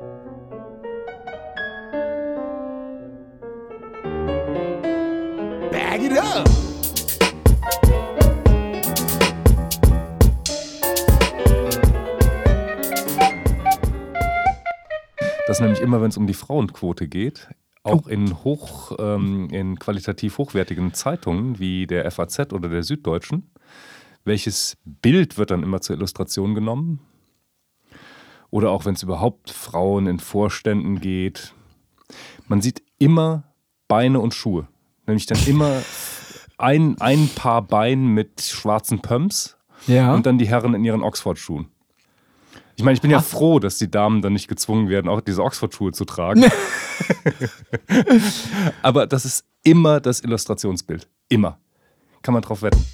Bag it up! Das ist nämlich immer, wenn es um die Frauenquote geht, auch in hoch, ähm, in qualitativ hochwertigen Zeitungen wie der FAZ oder der Süddeutschen. Welches Bild wird dann immer zur Illustration genommen? Oder auch wenn es überhaupt Frauen in Vorständen geht. Man sieht immer Beine und Schuhe. Nämlich dann immer ein, ein Paar Bein mit schwarzen Pumps Ja. und dann die Herren in ihren Oxford-Schuhen. Ich meine, ich bin ja froh, dass die Damen dann nicht gezwungen werden, auch diese Oxford-Schuhe zu tragen. Aber das ist immer das Illustrationsbild. Immer. Kann man drauf wetten.